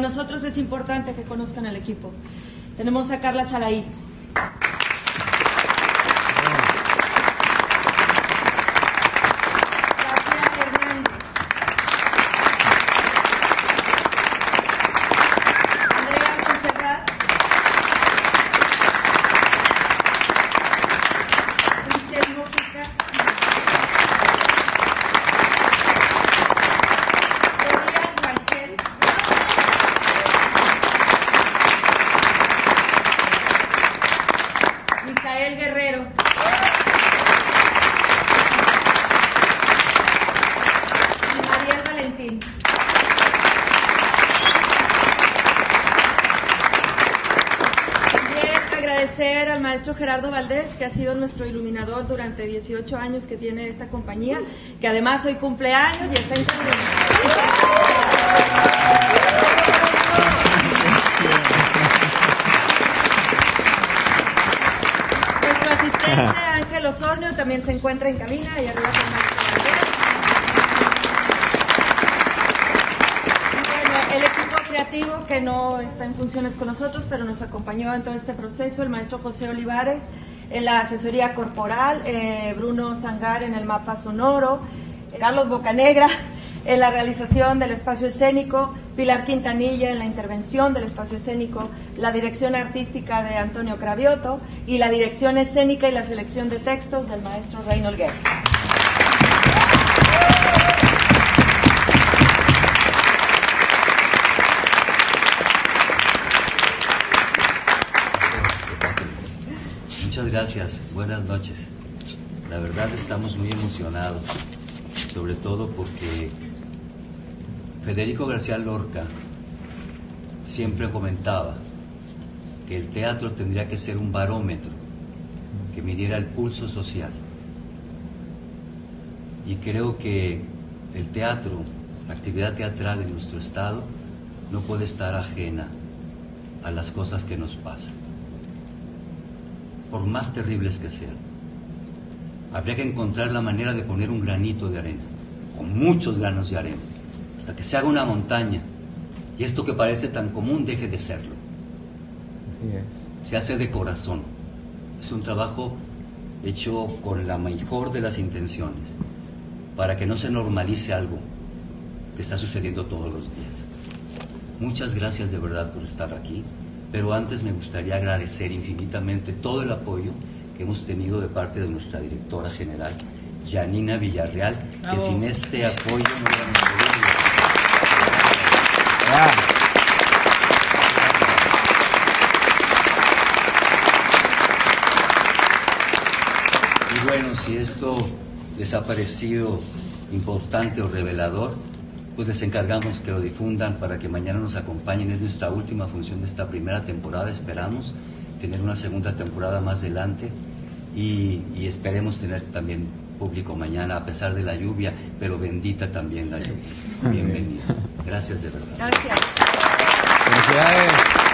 nosotros es importante que conozcan al equipo. Tenemos a Carla Saraís. Misael Guerrero. Y Mariel Valentín. También agradecer al maestro Gerardo Valdés, que ha sido nuestro iluminador durante 18 años que tiene esta compañía, que además hoy cumpleaños y está en Ángel Osornio también se encuentra en cabina y arriba con el equipo creativo que no está en funciones con nosotros, pero nos acompañó en todo este proceso, el maestro José Olivares en la asesoría corporal, eh, Bruno Sangar en el mapa sonoro, Carlos Bocanegra en la realización del espacio escénico, Pilar Quintanilla en la intervención del espacio escénico, la dirección artística de Antonio Cravioto y la dirección escénica y la selección de textos del maestro Reynold Guerra. Muchas gracias, buenas noches. La verdad estamos muy emocionados, sobre todo porque Federico García Lorca siempre comentaba que el teatro tendría que ser un barómetro que midiera el pulso social. Y creo que el teatro, la actividad teatral en nuestro estado, no puede estar ajena a las cosas que nos pasan por más terribles que sean. Habría que encontrar la manera de poner un granito de arena, o muchos granos de arena, hasta que se haga una montaña y esto que parece tan común deje de serlo. Así es. Se hace de corazón. Es un trabajo hecho con la mejor de las intenciones, para que no se normalice algo que está sucediendo todos los días. Muchas gracias de verdad por estar aquí pero antes me gustaría agradecer infinitamente todo el apoyo que hemos tenido de parte de nuestra directora general, Janina Villarreal, que sin este apoyo no hubiéramos podido. Y bueno, si esto les ha parecido importante o revelador, pues les encargamos que lo difundan para que mañana nos acompañen. Es nuestra última función de esta primera temporada. Esperamos tener una segunda temporada más adelante y, y esperemos tener también público mañana, a pesar de la lluvia, pero bendita también la lluvia. Bienvenido. Gracias de verdad. Gracias. felicidades.